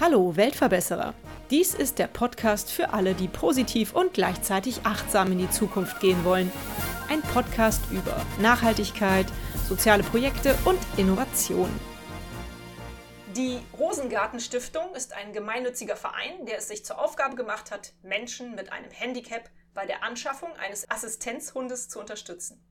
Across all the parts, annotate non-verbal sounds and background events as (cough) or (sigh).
Hallo Weltverbesserer! Dies ist der Podcast für alle, die positiv und gleichzeitig achtsam in die Zukunft gehen wollen. Ein Podcast über Nachhaltigkeit, soziale Projekte und Innovation. Die Rosengarten Stiftung ist ein gemeinnütziger Verein, der es sich zur Aufgabe gemacht hat, Menschen mit einem Handicap bei der Anschaffung eines Assistenzhundes zu unterstützen.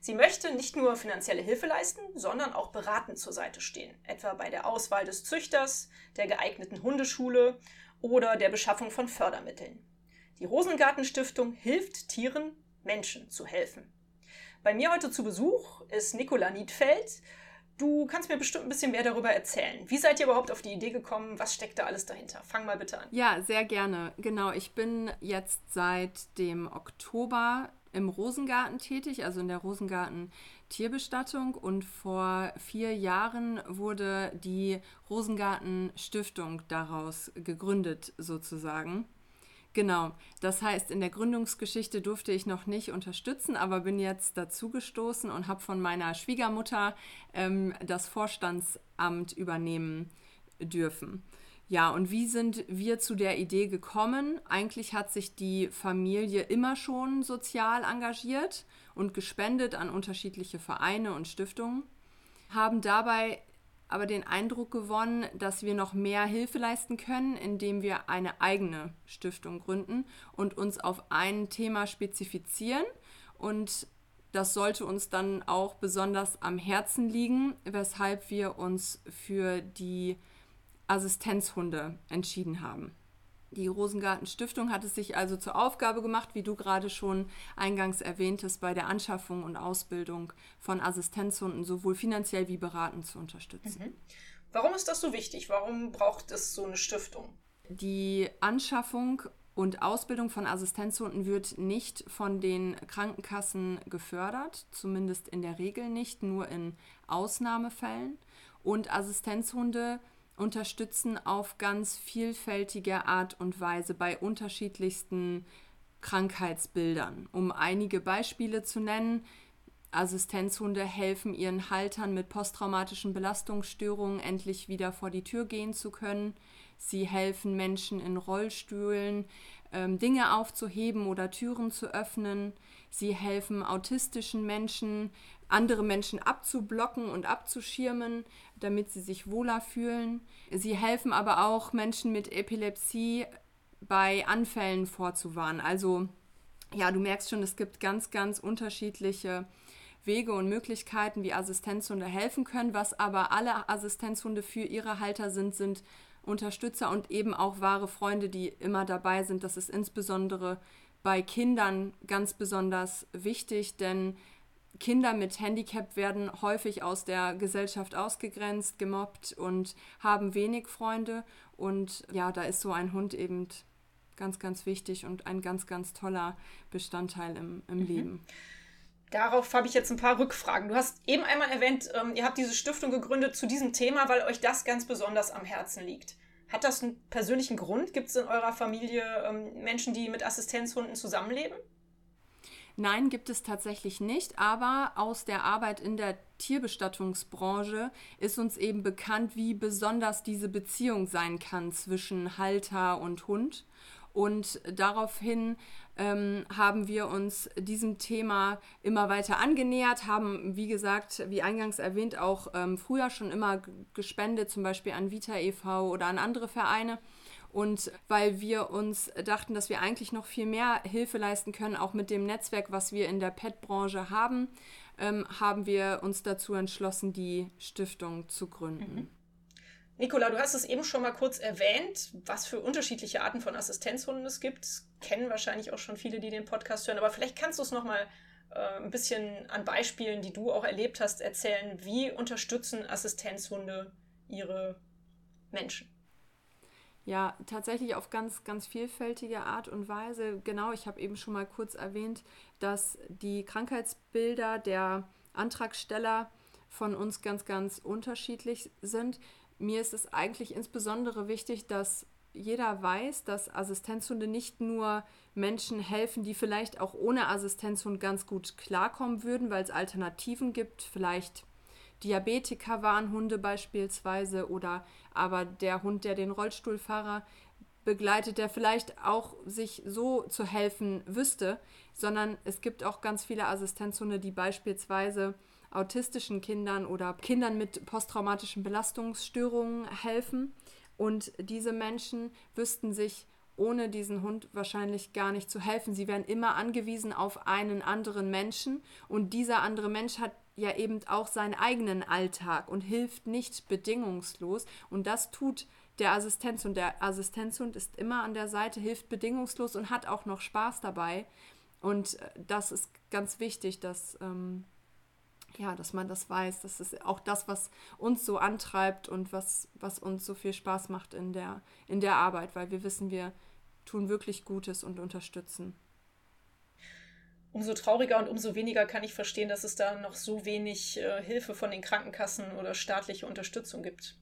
Sie möchte nicht nur finanzielle Hilfe leisten, sondern auch beratend zur Seite stehen, etwa bei der Auswahl des Züchters, der geeigneten Hundeschule oder der Beschaffung von Fördermitteln. Die Rosengarten Stiftung hilft Tieren, Menschen zu helfen. Bei mir heute zu Besuch ist Nicola Niedfeld. Du kannst mir bestimmt ein bisschen mehr darüber erzählen. Wie seid ihr überhaupt auf die Idee gekommen? Was steckt da alles dahinter? Fang mal bitte an. Ja, sehr gerne. Genau, ich bin jetzt seit dem Oktober im Rosengarten tätig, also in der Rosengarten Tierbestattung. Und vor vier Jahren wurde die Rosengarten Stiftung daraus gegründet, sozusagen. Genau, das heißt, in der Gründungsgeschichte durfte ich noch nicht unterstützen, aber bin jetzt dazugestoßen und habe von meiner Schwiegermutter ähm, das Vorstandsamt übernehmen dürfen. Ja, und wie sind wir zu der Idee gekommen? Eigentlich hat sich die Familie immer schon sozial engagiert und gespendet an unterschiedliche Vereine und Stiftungen, haben dabei aber den Eindruck gewonnen, dass wir noch mehr Hilfe leisten können, indem wir eine eigene Stiftung gründen und uns auf ein Thema spezifizieren. Und das sollte uns dann auch besonders am Herzen liegen, weshalb wir uns für die Assistenzhunde entschieden haben. Die Rosengarten Stiftung hat es sich also zur Aufgabe gemacht, wie du gerade schon eingangs erwähntest, bei der Anschaffung und Ausbildung von Assistenzhunden sowohl finanziell wie beratend zu unterstützen. Mhm. Warum ist das so wichtig? Warum braucht es so eine Stiftung? Die Anschaffung und Ausbildung von Assistenzhunden wird nicht von den Krankenkassen gefördert, zumindest in der Regel nicht, nur in Ausnahmefällen. Und Assistenzhunde unterstützen auf ganz vielfältige Art und Weise bei unterschiedlichsten Krankheitsbildern. Um einige Beispiele zu nennen, Assistenzhunde helfen ihren Haltern mit posttraumatischen Belastungsstörungen endlich wieder vor die Tür gehen zu können. Sie helfen Menschen in Rollstühlen, ähm, Dinge aufzuheben oder Türen zu öffnen. Sie helfen autistischen Menschen, andere Menschen abzublocken und abzuschirmen, damit sie sich wohler fühlen. Sie helfen aber auch Menschen mit Epilepsie bei Anfällen vorzuwarnen. Also ja, du merkst schon, es gibt ganz, ganz unterschiedliche Wege und Möglichkeiten, wie Assistenzhunde helfen können. Was aber alle Assistenzhunde für ihre Halter sind, sind Unterstützer und eben auch wahre Freunde, die immer dabei sind. Das ist insbesondere bei Kindern ganz besonders wichtig, denn Kinder mit Handicap werden häufig aus der Gesellschaft ausgegrenzt, gemobbt und haben wenig Freunde. Und ja, da ist so ein Hund eben ganz, ganz wichtig und ein ganz, ganz toller Bestandteil im, im mhm. Leben. Darauf habe ich jetzt ein paar Rückfragen. Du hast eben einmal erwähnt, ähm, ihr habt diese Stiftung gegründet zu diesem Thema, weil euch das ganz besonders am Herzen liegt. Hat das einen persönlichen Grund? Gibt es in eurer Familie ähm, Menschen, die mit Assistenzhunden zusammenleben? Nein, gibt es tatsächlich nicht, aber aus der Arbeit in der Tierbestattungsbranche ist uns eben bekannt, wie besonders diese Beziehung sein kann zwischen Halter und Hund. Und daraufhin ähm, haben wir uns diesem Thema immer weiter angenähert, haben, wie gesagt, wie eingangs erwähnt, auch ähm, früher schon immer gespendet, zum Beispiel an Vita e.V. oder an andere Vereine und weil wir uns dachten, dass wir eigentlich noch viel mehr Hilfe leisten können, auch mit dem Netzwerk, was wir in der PET-Branche haben, ähm, haben wir uns dazu entschlossen, die Stiftung zu gründen. Mhm. Nicola, du hast es eben schon mal kurz erwähnt, was für unterschiedliche Arten von Assistenzhunden es gibt. Das kennen wahrscheinlich auch schon viele, die den Podcast hören, aber vielleicht kannst du es noch mal äh, ein bisschen an Beispielen, die du auch erlebt hast, erzählen. Wie unterstützen Assistenzhunde ihre Menschen? Ja, tatsächlich auf ganz, ganz vielfältige Art und Weise. Genau, ich habe eben schon mal kurz erwähnt, dass die Krankheitsbilder der Antragsteller von uns ganz, ganz unterschiedlich sind. Mir ist es eigentlich insbesondere wichtig, dass jeder weiß, dass Assistenzhunde nicht nur Menschen helfen, die vielleicht auch ohne Assistenzhund ganz gut klarkommen würden, weil es Alternativen gibt, vielleicht Diabetiker waren Hunde beispielsweise oder aber der Hund, der den Rollstuhlfahrer begleitet, der vielleicht auch sich so zu helfen wüsste, sondern es gibt auch ganz viele Assistenzhunde, die beispielsweise autistischen Kindern oder Kindern mit posttraumatischen Belastungsstörungen helfen. Und diese Menschen wüssten sich ohne diesen Hund wahrscheinlich gar nicht zu helfen. Sie wären immer angewiesen auf einen anderen Menschen und dieser andere Mensch hat ja eben auch seinen eigenen Alltag und hilft nicht bedingungslos und das tut der Assistenzhund. Der Assistenzhund ist immer an der Seite, hilft bedingungslos und hat auch noch Spaß dabei und äh, das ist ganz wichtig, dass ähm, ja, dass man das weiß. Das ist auch das, was uns so antreibt und was, was uns so viel Spaß macht in der, in der Arbeit, weil wir wissen, wir tun wirklich Gutes und unterstützen. Umso trauriger und umso weniger kann ich verstehen, dass es da noch so wenig äh, Hilfe von den Krankenkassen oder staatliche Unterstützung gibt.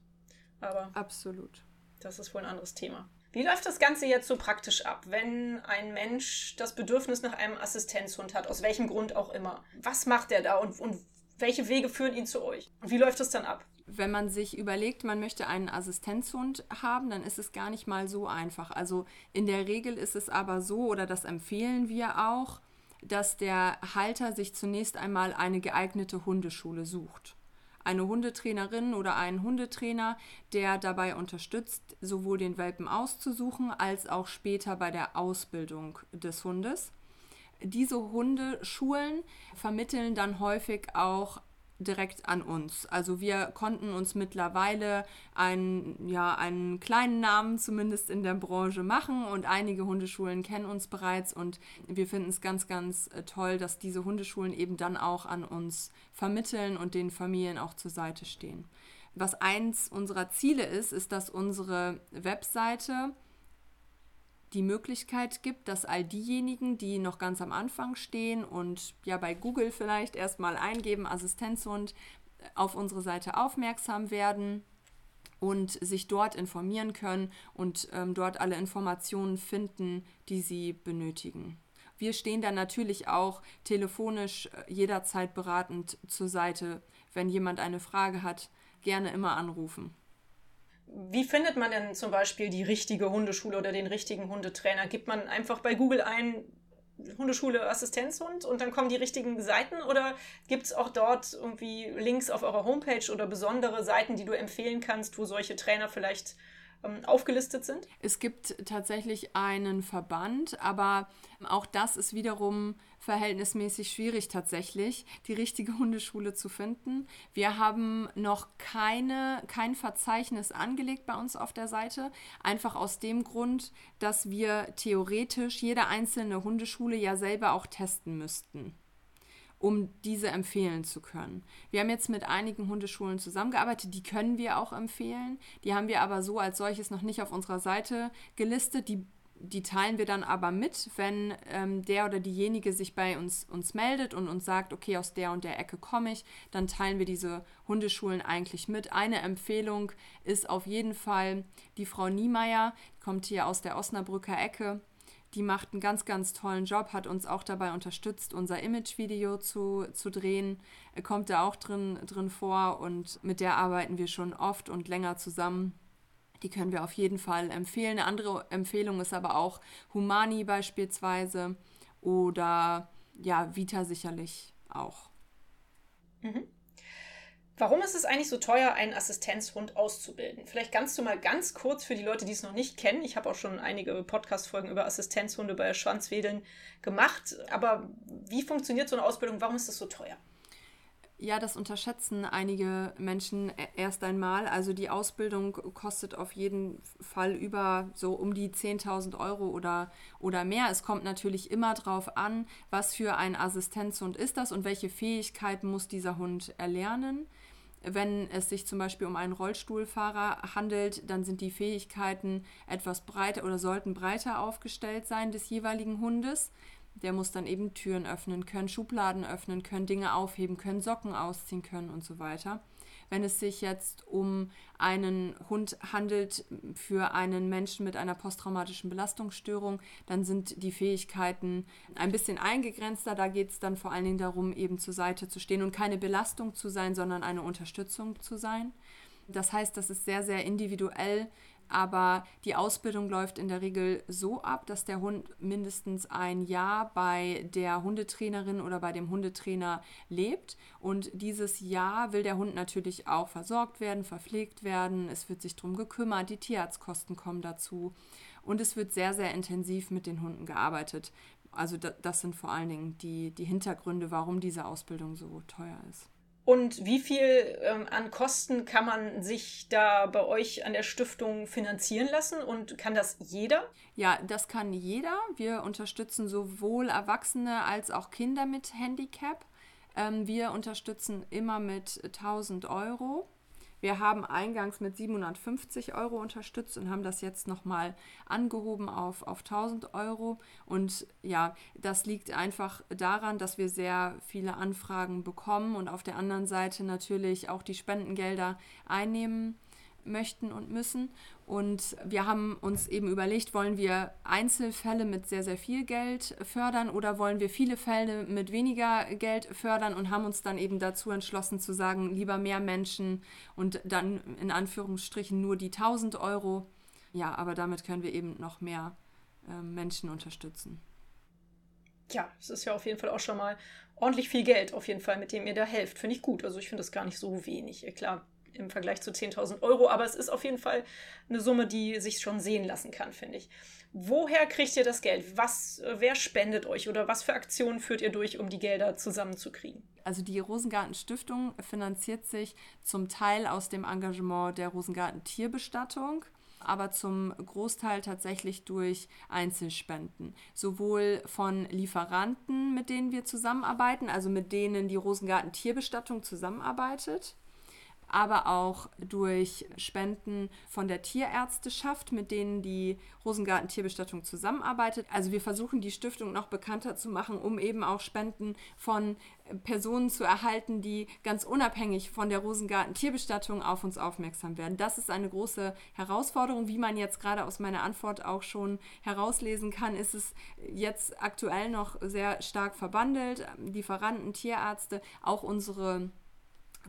Aber absolut. Das ist wohl ein anderes Thema. Wie läuft das Ganze jetzt so praktisch ab, wenn ein Mensch das Bedürfnis nach einem Assistenzhund hat, aus welchem Grund auch immer? Was macht er da und, und welche Wege führen ihn zu euch? Und wie läuft das dann ab? Wenn man sich überlegt, man möchte einen Assistenzhund haben, dann ist es gar nicht mal so einfach. Also in der Regel ist es aber so, oder das empfehlen wir auch, dass der Halter sich zunächst einmal eine geeignete Hundeschule sucht. Eine Hundetrainerin oder einen Hundetrainer, der dabei unterstützt, sowohl den Welpen auszusuchen als auch später bei der Ausbildung des Hundes diese Hundeschulen vermitteln dann häufig auch direkt an uns. Also wir konnten uns mittlerweile einen, ja, einen kleinen Namen zumindest in der Branche machen und einige Hundeschulen kennen uns bereits und wir finden es ganz, ganz äh, toll, dass diese Hundeschulen eben dann auch an uns vermitteln und den Familien auch zur Seite stehen. Was eins unserer Ziele ist, ist, dass unsere Webseite die Möglichkeit gibt, dass all diejenigen, die noch ganz am Anfang stehen und ja bei Google vielleicht erstmal eingeben, Assistenzhund, auf unsere Seite aufmerksam werden und sich dort informieren können und ähm, dort alle Informationen finden, die sie benötigen. Wir stehen dann natürlich auch telefonisch äh, jederzeit beratend zur Seite. Wenn jemand eine Frage hat, gerne immer anrufen. Wie findet man denn zum Beispiel die richtige Hundeschule oder den richtigen Hundetrainer? Gibt man einfach bei Google ein Hundeschule Assistenzhund und dann kommen die richtigen Seiten oder gibt es auch dort irgendwie Links auf eurer Homepage oder besondere Seiten, die du empfehlen kannst, wo solche Trainer vielleicht aufgelistet sind? Es gibt tatsächlich einen Verband, aber auch das ist wiederum verhältnismäßig schwierig tatsächlich, die richtige (laughs) Hundeschule zu finden. Wir haben noch keine, kein Verzeichnis angelegt bei uns auf der Seite, einfach aus dem Grund, dass wir theoretisch jede einzelne Hundeschule ja selber auch testen müssten um diese empfehlen zu können. Wir haben jetzt mit einigen Hundeschulen zusammengearbeitet, die können wir auch empfehlen. Die haben wir aber so als solches noch nicht auf unserer Seite gelistet. Die, die teilen wir dann aber mit, wenn ähm, der oder diejenige sich bei uns, uns meldet und uns sagt, okay, aus der und der Ecke komme ich, dann teilen wir diese Hundeschulen eigentlich mit. Eine Empfehlung ist auf jeden Fall die Frau Niemeyer, die kommt hier aus der Osnabrücker Ecke die macht einen ganz, ganz tollen Job, hat uns auch dabei unterstützt, unser Image-Video zu, zu drehen. Kommt da auch drin, drin vor und mit der arbeiten wir schon oft und länger zusammen. Die können wir auf jeden Fall empfehlen. Eine andere Empfehlung ist aber auch Humani beispielsweise oder ja, Vita sicherlich auch. Mhm. Warum ist es eigentlich so teuer, einen Assistenzhund auszubilden? Vielleicht kannst du mal ganz kurz für die Leute, die es noch nicht kennen. Ich habe auch schon einige Podcast-Folgen über Assistenzhunde bei Schwanzwedeln gemacht. Aber wie funktioniert so eine Ausbildung? Warum ist es so teuer? Ja, das unterschätzen einige Menschen e-, erst einmal. Also die Ausbildung kostet auf jeden Fall über so um die 10.000 Euro oder, oder mehr. Es kommt natürlich immer darauf an, was für ein Assistenzhund ist das und welche Fähigkeiten muss dieser Hund erlernen. Wenn es sich zum Beispiel um einen Rollstuhlfahrer handelt, dann sind die Fähigkeiten etwas breiter oder sollten breiter aufgestellt sein des jeweiligen Hundes. Der muss dann eben Türen öffnen können, Schubladen öffnen können, Dinge aufheben können, Socken ausziehen können und so weiter. Wenn es sich jetzt um einen Hund handelt für einen Menschen mit einer posttraumatischen Belastungsstörung, dann sind die Fähigkeiten ein bisschen eingegrenzter. Da geht es dann vor allen Dingen darum, eben zur Seite zu stehen und keine Belastung zu sein, sondern eine Unterstützung zu sein. Das heißt, das ist sehr, sehr individuell aber die Ausbildung läuft in der Regel so ab, dass der Hund mindestens ein Jahr bei der Hundetrainerin oder bei dem Hundetrainer lebt. Und dieses Jahr will der Hund natürlich auch versorgt werden, verpflegt werden. Es wird sich darum gekümmert, die Tierarztkosten kommen dazu. Und es wird sehr, sehr intensiv mit den Hunden gearbeitet. Also das sind vor allen Dingen die, die Hintergründe, warum diese Ausbildung so teuer ist. Und wie viel ähm, an Kosten kann man sich da bei euch an der Stiftung finanzieren lassen? Und kann das jeder? Ja, das kann jeder. Wir unterstützen sowohl Erwachsene als auch Kinder mit Handicap. Ähm, wir unterstützen immer mit 1000 Euro. Wir haben eingangs mit 750 Euro unterstützt und haben das jetzt nochmal angehoben auf, auf 1000 Euro. Und ja, das liegt einfach daran, dass wir sehr viele Anfragen bekommen und auf der anderen Seite natürlich auch die Spendengelder einnehmen möchten und müssen. Und wir haben uns eben überlegt, wollen wir Einzelfälle mit sehr, sehr viel Geld fördern oder wollen wir viele Fälle mit weniger Geld fördern und haben uns dann eben dazu entschlossen zu sagen, lieber mehr Menschen und dann in Anführungsstrichen nur die 1000 Euro. Ja, aber damit können wir eben noch mehr äh, Menschen unterstützen. Ja, es ist ja auf jeden Fall auch schon mal ordentlich viel Geld, auf jeden Fall, mit dem ihr da helft. Finde ich gut. Also ich finde das gar nicht so wenig. Klar, im Vergleich zu 10.000 Euro, aber es ist auf jeden Fall eine Summe, die sich schon sehen lassen kann, finde ich. Woher kriegt ihr das Geld? Was, äh, wer spendet euch oder was für Aktionen führt ihr durch, um die Gelder zusammenzukriegen? Also die Rosengarten Stiftung finanziert sich zum Teil aus dem Engagement der Rosengarten Tierbestattung aber zum Großteil tatsächlich durch Einzelspenden. Sowohl von Lieferanten, mit denen wir zusammenarbeiten, also mit denen die Rosengarten Tierbestattung zusammenarbeitet, aber auch durch Spenden von der Tierärzteschaft, mit denen die Rosengarten Tierbestattung zusammenarbeitet. Also wir versuchen die Stiftung noch bekannter zu machen, um eben auch Spenden von Personen zu erhalten, die ganz unabhängig von der Rosengarten Tierbestattung auf uns aufmerksam werden. Das ist eine große Herausforderung. Wie man jetzt gerade aus meiner Antwort auch schon herauslesen kann, ist es jetzt aktuell noch sehr stark verbandelt. Lieferanten, Tierärzte, auch unsere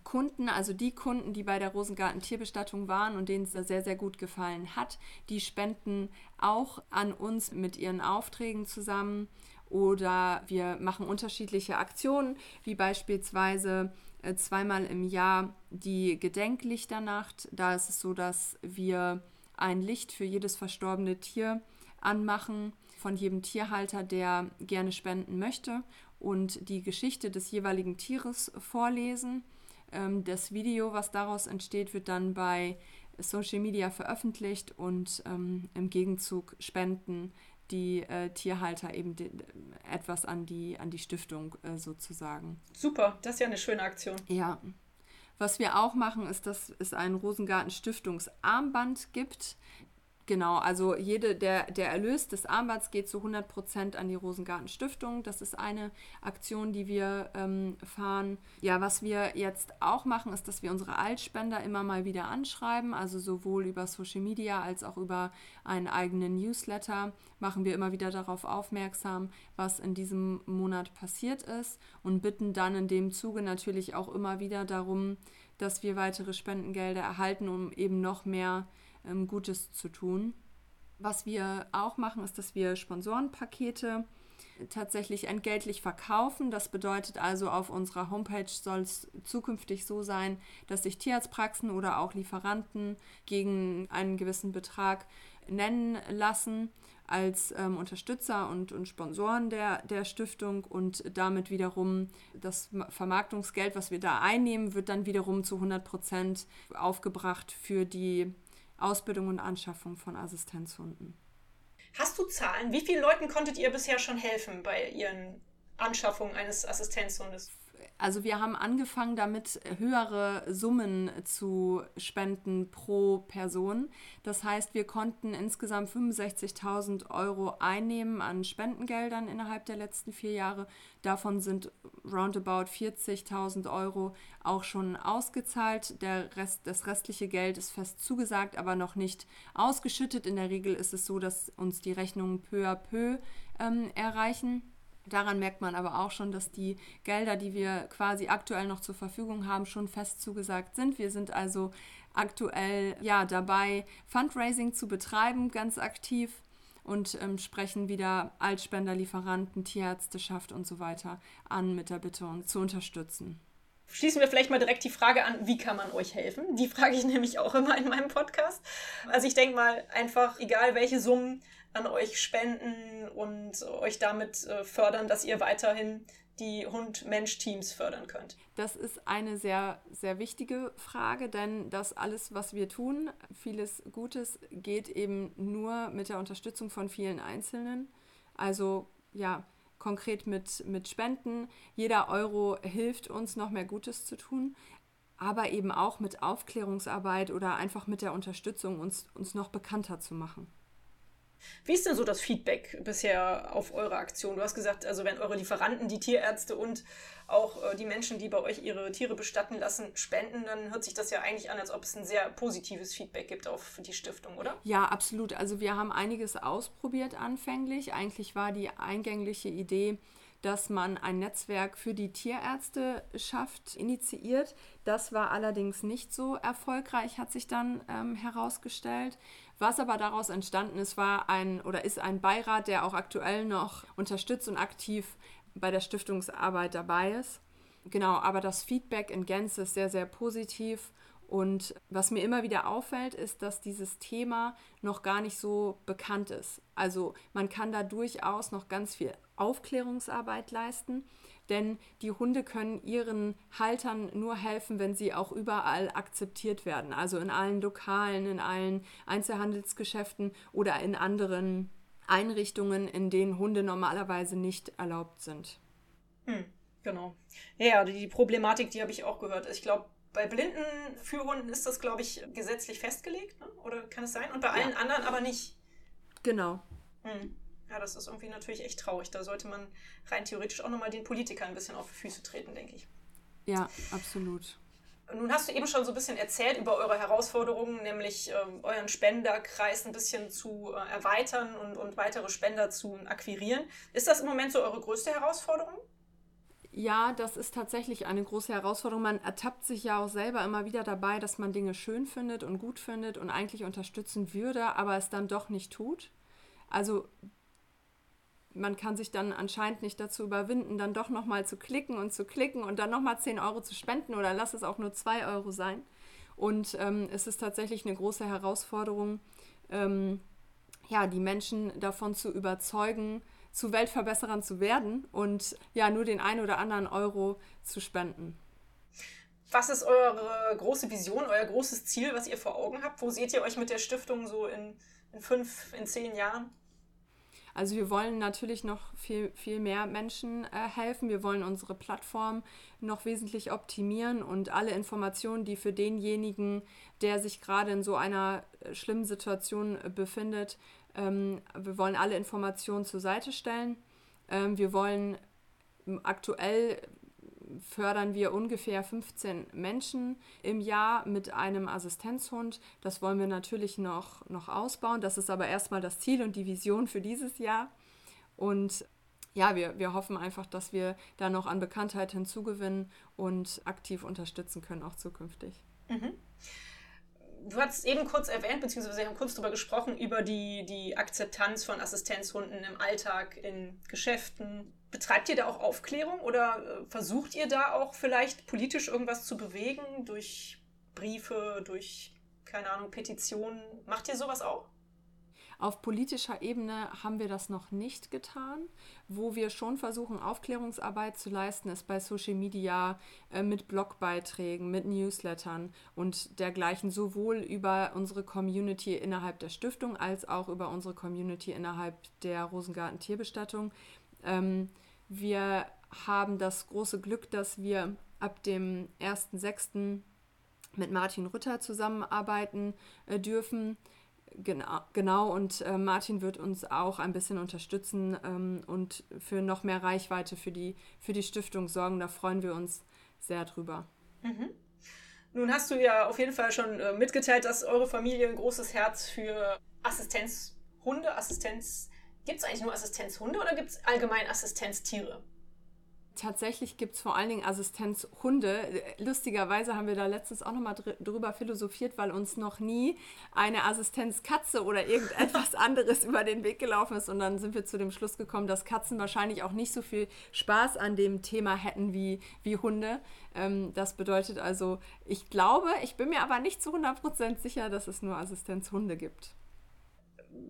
Kunden, also die Kunden, die bei der Rosengarten Tierbestattung waren und denen es sehr, sehr gut gefallen hat, die spenden auch an uns mit ihren Aufträgen zusammen. Oder wir machen unterschiedliche Aktionen, wie beispielsweise äh, zweimal im Jahr die Gedenklichternacht. Da ist es so, dass wir ein Licht für jedes verstorbene Tier anmachen von jedem Tierhalter, der gerne spenden möchte und die Geschichte des jeweiligen Tieres vorlesen. Ähm, das Video, was daraus entsteht, wird dann bei Social Media veröffentlicht und ähm, im Gegenzug spenden die äh, Tierhalter eben etwas an die, an die Stiftung äh, sozusagen. Super, das ist ja eine schöne Aktion. Ja. Was wir auch machen, ist, dass es ein Rosengarten Stiftungsarmband gibt. Genau, also jede, der, der Erlös des Armbands geht zu 100% an die Rosengarten Stiftung. Das ist eine Aktion, die wir ähm, fahren. Ja, was wir jetzt auch machen, ist, dass wir unsere Altspender immer mal wieder anschreiben. Also sowohl über Social Media als auch über einen eigenen Newsletter machen wir immer wieder darauf aufmerksam, was in diesem Monat passiert ist und bitten dann in dem Zuge natürlich auch immer wieder darum, dass wir weitere Spendengelder erhalten, um eben noch mehr ähm, Gutes zu tun. Was wir auch machen, ist, dass wir Sponsorenpakete tatsächlich entgeltlich verkaufen. Das bedeutet also, auf unserer Homepage soll es zukünftig so sein, dass sich Tierarztpraxen oder auch Lieferanten gegen einen gewissen Betrag nennen lassen als ähm, Unterstützer und, und Sponsoren der, der Stiftung und damit wiederum das Vermarktungsgeld, was wir da einnehmen, wird dann wiederum zu 100 Prozent aufgebracht für die Ausbildung und Anschaffung von Assistenzhunden. Hast du Zahlen? Wie vielen Leuten konntet ihr bisher schon helfen bei ihren Anschaffungen eines Assistenzhundes? Also wir haben angefangen damit höhere Summen zu spenden pro Person. Das heißt, wir konnten insgesamt 65.000 Euro einnehmen an Spendengeldern innerhalb der letzten vier Jahre. Davon sind roundabout 40.000 Euro auch schon ausgezahlt. Der Rest, das restliche Geld ist fest zugesagt, aber noch nicht ausgeschüttet. In der Regel ist es so, dass uns die Rechnungen peu à peu ähm, erreichen. Daran merkt man aber auch schon, dass die Gelder, die wir quasi aktuell noch zur Verfügung haben, schon fest zugesagt sind. Wir sind also aktuell ja dabei, Fundraising zu betreiben, ganz aktiv und ähm, sprechen wieder Altspender, Lieferanten, Tierärzteschaft und so weiter an mit der Bitte, uns zu unterstützen. Schließen wir vielleicht mal direkt die Frage an, wie kann man euch helfen? Die frage ich (laughs) nämlich auch immer in meinem Podcast. Also ich denke mal einfach, egal welche Summen an euch spenden und euch damit äh, fördern, dass ihr weiterhin die Hund-Mensch-Teams fördern könnt? Das ist eine sehr, sehr wichtige Frage, denn das alles, was wir tun, vieles Gutes, geht eben nur mit der Unterstützung von vielen Einzelnen. Also ja, konkret mit, mit Spenden. Jeder Euro hilft uns, noch mehr Gutes zu tun, aber eben auch mit Aufklärungsarbeit oder einfach mit der Unterstützung, uns, uns noch bekannter zu machen. Wie ist denn so das Feedback bisher auf eure Aktion? Du hast gesagt, also wenn eure Lieferanten, die Tierärzte und auch äh, die Menschen, die bei euch ihre Tiere bestatten lassen, spenden, dann hört sich das ja eigentlich an, als ob es ein sehr positives Feedback gibt auf die Stiftung, oder? Ja, absolut. Also wir haben einiges ausprobiert anfänglich. Eigentlich war die eingängliche Idee, dass man ein Netzwerk für die Tierärzte schafft, initiiert. Das war allerdings nicht so erfolgreich, hat sich dann ähm, herausgestellt. Was aber daraus entstanden ist, war ein oder ist ein Beirat, der auch aktuell noch unterstützt und aktiv bei der Stiftungsarbeit dabei ist. Genau, aber das Feedback in Gänze ist sehr, sehr positiv. Und was mir immer wieder auffällt, ist, dass dieses Thema noch gar nicht so bekannt ist. Also man kann da durchaus noch ganz viel Aufklärungsarbeit leisten, denn die Hunde können ihren Haltern nur helfen, wenn sie auch überall akzeptiert werden. Also in allen Lokalen, in allen Einzelhandelsgeschäften oder in anderen Einrichtungen, in denen Hunde normalerweise nicht erlaubt sind. Hm, genau. Ja, die Problematik, die habe ich auch gehört. Ich glaube, bei blinden Führhunden ist das, glaube ich, gesetzlich festgelegt, ne? oder kann es sein? Und bei allen ja. anderen aber nicht. Genau. Hm. Ja, das ist irgendwie natürlich echt traurig. Da sollte man rein theoretisch auch nochmal den Politikern ein bisschen auf die Füße treten, denke ich. Ja, absolut. Nun hast du eben schon so ein bisschen erzählt über eure Herausforderungen, nämlich ähm, euren Spenderkreis ein bisschen zu äh, erweitern und, und weitere Spender zu akquirieren. Ist das im Moment so eure größte Herausforderung? Ja, das ist tatsächlich eine große Herausforderung. Man ertappt sich ja auch selber immer wieder dabei, dass man Dinge schön findet und gut findet und eigentlich unterstützen würde, aber es dann doch nicht tut. Also man kann sich dann anscheinend nicht dazu überwinden, dann doch nochmal zu klicken und zu klicken und dann nochmal 10 Euro zu spenden oder lass es auch nur 2 Euro sein. Und ähm, es ist tatsächlich eine große Herausforderung, ähm, ja, die Menschen davon zu überzeugen, zu Weltverbesserern zu werden und ja, nur den einen oder anderen Euro zu spenden. Was ist eure große Vision, euer großes Ziel, was ihr vor Augen habt? Wo seht ihr euch mit der Stiftung so in, in fünf, in zehn Jahren? Also wir wollen natürlich noch viel, viel mehr Menschen äh, helfen. Wir wollen unsere Plattform noch wesentlich optimieren und alle Informationen, die für denjenigen, der sich gerade in so einer äh, schlimmen Situation äh, befindet, ähm, wir wollen alle Informationen zur Seite stellen. Ähm, wir wollen aktuell fördern wir ungefähr 15 Menschen im Jahr mit einem Assistenzhund. Das wollen wir natürlich noch, noch ausbauen. Das ist aber erstmal das Ziel und die Vision für dieses Jahr. Und ja, wir, wir hoffen einfach, dass wir da noch an Bekanntheit hinzugewinnen und aktiv unterstützen können, auch zukünftig. Mhm. Du hast eben kurz erwähnt, beziehungsweise wir haben kurz darüber gesprochen, über die, die Akzeptanz von Assistenzhunden im Alltag, in Geschäften, Betreibt ihr da auch Aufklärung oder äh, versucht ihr da auch vielleicht politisch irgendwas zu bewegen durch Briefe, durch, keine Ahnung, Petitionen? Macht ihr sowas auch? Auf politischer Ebene haben wir das noch nicht getan. Wo wir schon versuchen, Aufklärungsarbeit zu leisten, ist bei Social Media äh, mit Blogbeiträgen, mit Newslettern und dergleichen, sowohl über unsere Community innerhalb der Stiftung als auch über unsere Community innerhalb der Rosengarten Tierbestattung. Ähm, wir haben das große Glück, dass wir ab dem 1.6. mit Martin Rütter zusammenarbeiten äh, dürfen. Genau, genau, und äh, Martin wird uns auch ein bisschen unterstützen ähm, und für noch mehr Reichweite für die, für die Stiftung sorgen. Da freuen wir uns sehr drüber. Mhm. Nun hast du ja auf jeden Fall schon äh, mitgeteilt, dass eure Familie ein großes Herz für Assistenzhunde, Assistenz. Gibt es eigentlich nur Assistenzhunde oder gibt es allgemein Assistenztiere? tatsächlich gibt es vor allen Dingen Assistenzhunde. Lustigerweise haben wir da letztens auch nochmal dr drüber philosophiert, weil uns noch nie eine Assistenzkatze oder irgendetwas (laughs) anderes über den Weg gelaufen ist. Und dann sind wir zu dem Schluss gekommen, dass Katzen wahrscheinlich auch nicht so viel Spaß an dem Thema hätten wie, wie Hunde. Ähm, das bedeutet also, ich glaube, ich bin mir aber nicht zu 100% sicher, dass es nur Assistenzhunde gibt.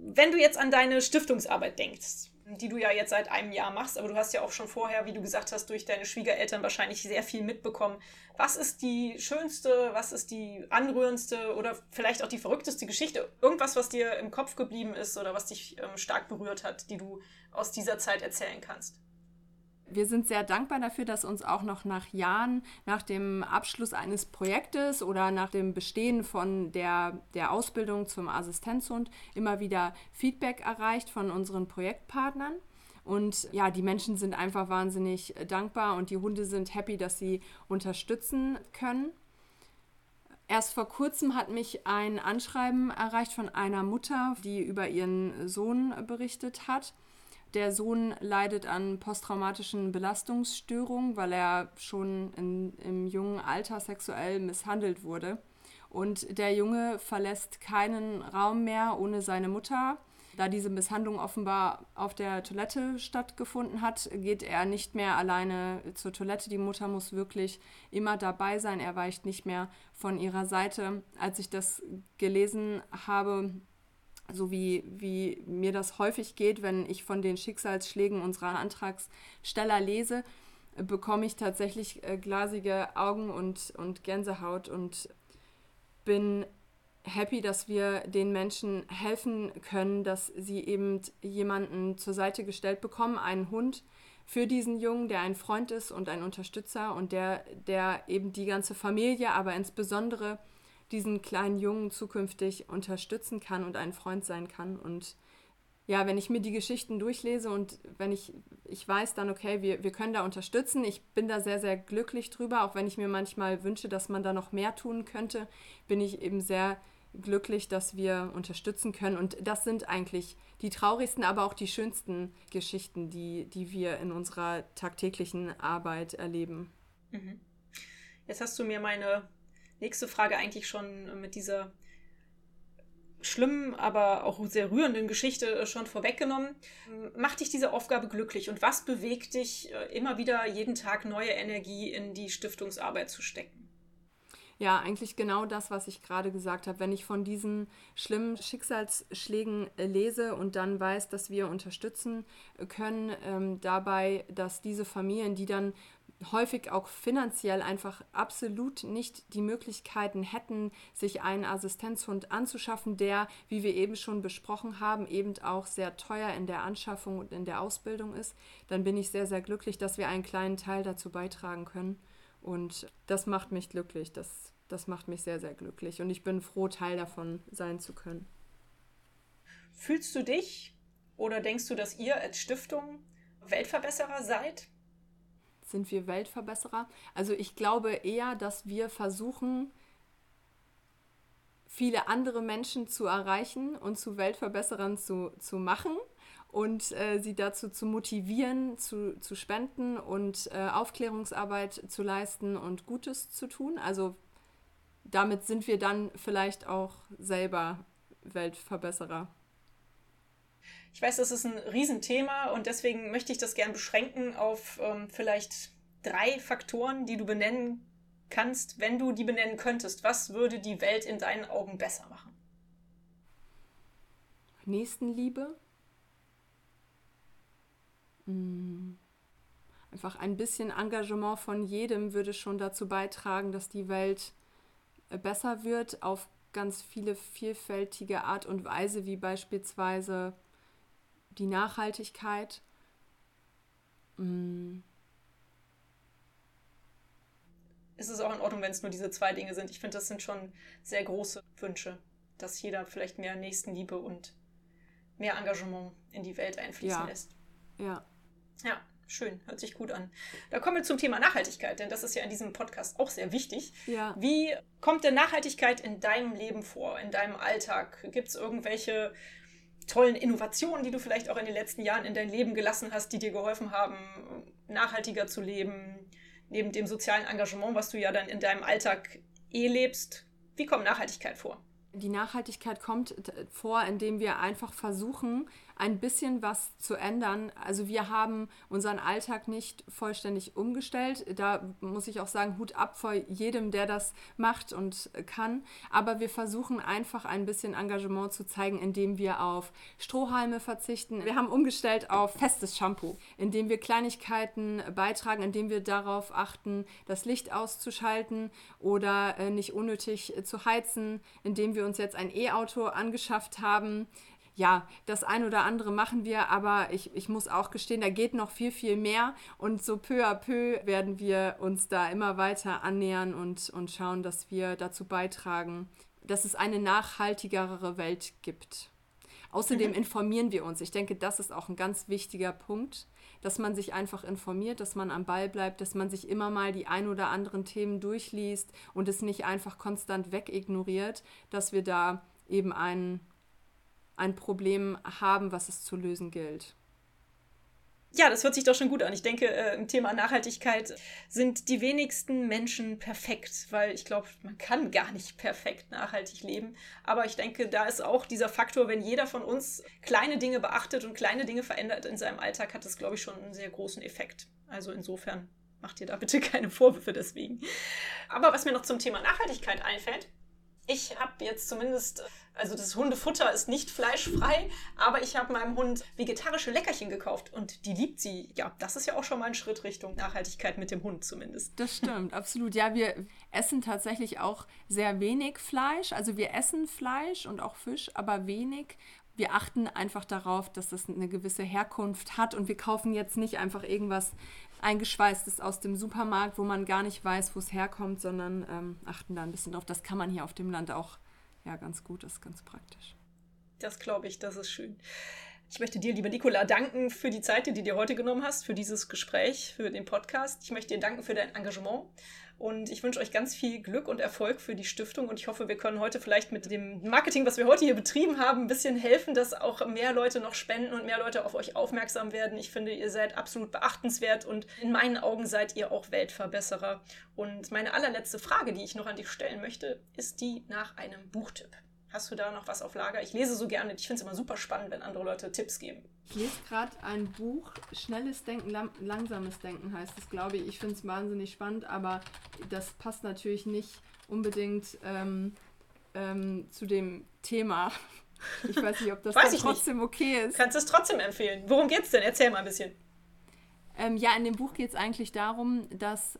Wenn du jetzt an deine Stiftungsarbeit denkst, die du ja jetzt seit einem Jahr machst, aber du hast ja auch schon vorher, wie du gesagt hast, durch deine Schwiegereltern wahrscheinlich sehr viel mitbekommen. Was ist die schönste, was ist die anrührendste oder vielleicht auch die verrückteste Geschichte? Irgendwas, was dir im Kopf geblieben ist oder was dich ähm, stark berührt hat, die du aus dieser Zeit erzählen kannst? Wir sind sehr dankbar dafür, dass uns auch noch nach Jahren, nach dem Abschluss eines Projektes oder nach dem Bestehen von der, der Ausbildung zum Assistenzhund immer wieder Feedback erreicht von unseren Projektpartnern. Und ja, die Menschen sind einfach wahnsinnig dankbar und die Hunde sind happy, dass sie unterstützen können. Erst vor kurzem hat mich ein Anschreiben erreicht von einer Mutter, die über ihren Sohn berichtet hat der Sohn leidet an posttraumatischen Belastungsstörungen, weil er schon in, im jungen Alter sexuell misshandelt wurde. Und der Junge verlässt keinen Raum mehr ohne seine Mutter. Da diese Misshandlung offenbar auf der Toilette stattgefunden hat, geht er nicht mehr alleine zur Toilette. Die Mutter muss wirklich immer dabei sein. Er weicht nicht mehr von ihrer Seite. Als ich das gelesen habe, so wie, wie mir das häufig geht, wenn ich von den Schicksalsschlägen unserer Antragsteller lese, bekomme ich tatsächlich äh, glasige Augen und, und Gänsehaut und bin happy, dass wir den Menschen helfen können, dass sie eben jemanden zur Seite gestellt bekommen, einen Hund für diesen Jungen, der ein Freund ist und ein Unterstützer und der, der eben die ganze Familie, aber insbesondere diesen kleinen Jungen zukünftig unterstützen kann und ein Freund sein kann. Und ja, wenn ich mir die Geschichten durchlese und wenn ich, ich weiß dann, okay, wir, wir können da unterstützen, ich bin da sehr, sehr glücklich drüber, auch wenn ich mir manchmal wünsche, dass man da noch mehr tun könnte, bin ich eben sehr glücklich, dass wir unterstützen können. Und das sind eigentlich die traurigsten, aber auch die schönsten Geschichten, die, die wir in unserer tagtäglichen Arbeit erleben. Mhm. Jetzt hast du mir meine nächste Frage eigentlich schon mit dieser schlimmen, aber auch sehr rührenden Geschichte schon vorweggenommen. Macht dich diese Aufgabe glücklich und was bewegt dich, äh, immer wieder jeden Tag neue Energie in die Stiftungsarbeit zu stecken? Ja, eigentlich genau das, was ich gerade gesagt habe. Wenn ich von diesen schlimmen Schicksalsschlägen äh, lese und dann weiß, dass wir unterstützen können ähm, dabei, dass diese Familien, die dann häufig auch finanziell einfach absolut nicht die Möglichkeiten hätten, sich einen Assistenzhund anzuschaffen, der, wie wir eben schon besprochen haben, eben auch sehr teuer in der Anschaffung und in der Ausbildung ist, dann bin ich sehr, sehr glücklich, dass wir einen kleinen Teil dazu beitragen können. Und das macht mich glücklich, das, das macht mich sehr, sehr glücklich. Und ich bin froh, Teil davon sein zu können. Fühlst du dich oder denkst du, dass ihr als Stiftung Weltverbesserer seid? Sind wir Weltverbesserer? Also ich glaube eher, dass wir versuchen, viele andere Menschen zu erreichen und zu Weltverbesserern zu, zu machen und äh, sie dazu zu motivieren, zu, zu spenden und äh, Aufklärungsarbeit zu leisten und Gutes zu tun. Also damit sind wir dann vielleicht auch selber Weltverbesserer. Ich weiß, das ist ein Riesenthema und deswegen möchte ich das gern beschränken auf ähm, vielleicht drei Faktoren, die du benennen kannst, wenn du die benennen könntest. Was würde die Welt in deinen Augen besser machen? Nächstenliebe. Hm. Einfach ein bisschen Engagement von jedem würde schon dazu beitragen, dass die Welt äh, besser wird auf ganz viele vielfältige Art und Weise, wie beispielsweise die Nachhaltigkeit. Mm. ist es auch in Ordnung, wenn es nur diese zwei Dinge sind. Ich finde, das sind schon sehr große Wünsche, dass jeder vielleicht mehr Nächstenliebe und mehr Engagement in die Welt einfließen Ja. lässt. Ja. Ja, schön, hört sich gut an. Da kommen wir zum Thema Nachhaltigkeit, denn das ist ja in diesem Podcast auch sehr wichtig. Ja. Wie kommt denn Nachhaltigkeit in deinem Leben vor, in deinem Alltag? Gibt es irgendwelche tollen Innovationen, die du vielleicht auch in den letzten Jahren in dein Leben gelassen hast, die dir geholfen haben, nachhaltiger zu leben, neben dem sozialen Engagement, was du ja dann in deinem Alltag eh lebst? Wie kommt Nachhaltigkeit vor? Die Nachhaltigkeit kommt t- vor, indem wir einfach versuchen, ein bisschen was zu ändern. Also wir haben unseren Alltag nicht vollständig umgestellt. Da muss ich auch sagen, Hut ab vor jedem, der das macht und kann. Aber wir versuchen einfach ein bisschen Engagement zu zeigen, indem wir auf Strohhalme verzichten. Wir haben umgestellt auf festes Shampoo, indem wir Kleinigkeiten beitragen, indem wir darauf achten, das Licht auszuschalten oder äh, nicht unnötig äh, zu heizen, indem wir uns jetzt ein E-Auto angeschafft haben. Ja, das ein oder andere machen wir, aber ich, ich muss auch gestehen, da geht noch viel, viel mehr. Und so peu à peu werden wir uns da immer weiter annähern und, und schauen, dass wir dazu beitragen, dass es eine nachhaltigere Welt gibt. Außerdem informieren wir uns. Ich denke, das ist auch ein ganz wichtiger Punkt, dass man sich einfach informiert, dass man am Ball bleibt, dass man sich immer mal die ein oder anderen Themen durchliest und es nicht einfach konstant wegignoriert, dass wir da eben ein, ein Problem haben, was es zu lösen gilt. Ja, das hört sich doch schon gut an. Ich denke, äh, im Thema Nachhaltigkeit sind die wenigsten Menschen perfekt, weil ich glaube, man kann gar nicht perfekt nachhaltig leben. Aber ich denke, da ist auch dieser Faktor, wenn jeder von uns kleine Dinge beachtet und kleine Dinge verändert in seinem Alltag, hat das, glaube ich, schon einen sehr großen Effekt. Also insofern macht ihr da bitte (laughs) keine Vorwürfe deswegen. Aber was mir noch zum Thema Nachhaltigkeit einfällt, ich habe jetzt zumindest, also das Hundefutter ist nicht fleischfrei, aber ich habe meinem Hund vegetarische Leckerchen gekauft und die liebt sie. Ja, das ist ja auch schon mal ein Schritt Richtung Nachhaltigkeit mit dem Hund zumindest. Das stimmt, absolut. Ja, wir essen tatsächlich auch sehr wenig Fleisch. Also wir essen Fleisch und auch Fisch, aber wenig. Wir achten einfach darauf, dass das eine gewisse Herkunft hat und wir kaufen jetzt nicht einfach irgendwas eingeschweißtes aus dem Supermarkt, wo man gar nicht weiß, wo es herkommt, sondern ähm, achten da ein bisschen drauf. Das kann man hier auf dem Land auch ja ganz gut, das ist ganz praktisch. Das glaube ich, das ist schön. Ich möchte dir, liebe Nicola, danken für die Zeit, die du dir heute genommen hast, für dieses Gespräch, für den Podcast. Ich möchte dir danken für dein Engagement und ich wünsche euch ganz viel Glück und Erfolg für die Stiftung und ich hoffe, wir können heute vielleicht mit dem Marketing, was wir heute hier betrieben haben, ein bisschen helfen, dass auch mehr Leute noch spenden und mehr Leute auf euch aufmerksam werden. Ich finde, ihr seid absolut beachtenswert und in meinen Augen seid ihr auch Weltverbesserer. Und meine allerletzte Frage, die ich noch an dich stellen möchte, ist die nach einem Buchtipp. Hast du da noch was auf Lager? Ich lese so gerne. Ich finde es immer super spannend, wenn andere Leute Tipps geben. Ich lese gerade ein Buch, Schnelles Denken, Langsames Denken heißt es, glaube ich. Ich finde es wahnsinnig spannend, aber das passt natürlich nicht unbedingt ähm, ähm, zu dem Thema. Ich weiß nicht, ob das (laughs) ich nicht. trotzdem okay ist. Kannst du es trotzdem empfehlen? Worum geht's denn? Erzähl mal ein bisschen. Ähm, ja, in dem Buch geht es eigentlich darum, dass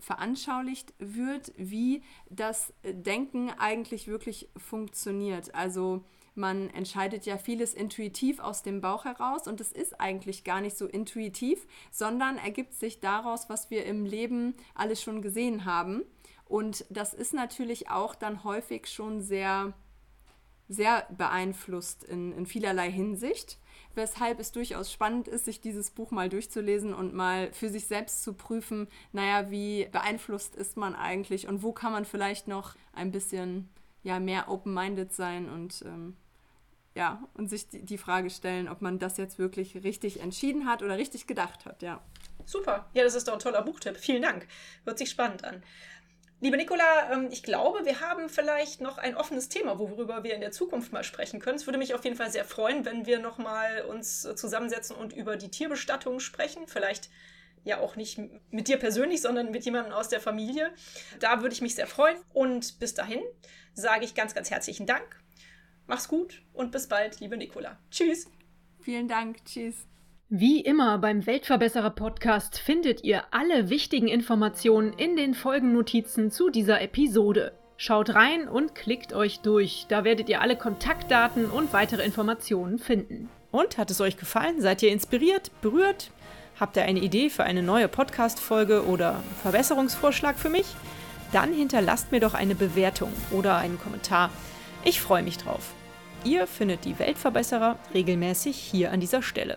veranschaulicht wird, wie das Denken eigentlich wirklich funktioniert. Also man entscheidet ja vieles intuitiv aus dem Bauch heraus und es ist eigentlich gar nicht so intuitiv, sondern ergibt sich daraus, was wir im Leben alles schon gesehen haben. Und das ist natürlich auch dann häufig schon sehr, sehr beeinflusst in, in vielerlei Hinsicht weshalb es durchaus spannend ist, sich dieses Buch mal durchzulesen und mal für sich selbst zu prüfen, naja, wie beeinflusst ist man eigentlich und wo kann man vielleicht noch ein bisschen ja, mehr open-minded sein und ähm, ja, und sich die, die Frage stellen, ob man das jetzt wirklich richtig entschieden hat oder richtig gedacht hat, ja. Super. Ja, das ist doch ein toller Buchtipp. Vielen Dank. Hört sich spannend an. Liebe Nicola, ähm, ich glaube, wir haben vielleicht noch ein offenes Thema, worüber wir in der Zukunft mal sprechen können. Es würde mich auf jeden Fall sehr freuen, wenn wir noch mal uns äh, zusammensetzen und über die Tierbestattung sprechen. Vielleicht ja auch nicht mit dir persönlich, sondern mit jemandem aus der Familie. Da würde ich mich sehr freuen. Und bis dahin sage ich ganz, ganz herzlichen Dank. Mach's gut und bis bald, liebe Nicola. Tschüss. Vielen Dank. Tschüss. Wie immer beim Weltverbesserer Podcast findet ihr alle wichtigen Informationen in den Folgennotizen zu dieser Episode. Schaut rein und klickt euch durch, da werdet ihr alle Kontaktdaten und weitere Informationen finden. Und hat es euch gefallen? Seid ihr inspiriert, berührt? Habt ihr eine Idee für eine neue Podcast-Folge oder Verbesserungsvorschlag für mich? Dann hinterlasst mir doch eine Bewertung oder einen Kommentar. Ich freue mich drauf. Ihr findet die Weltverbesserer regelmäßig hier an dieser Stelle.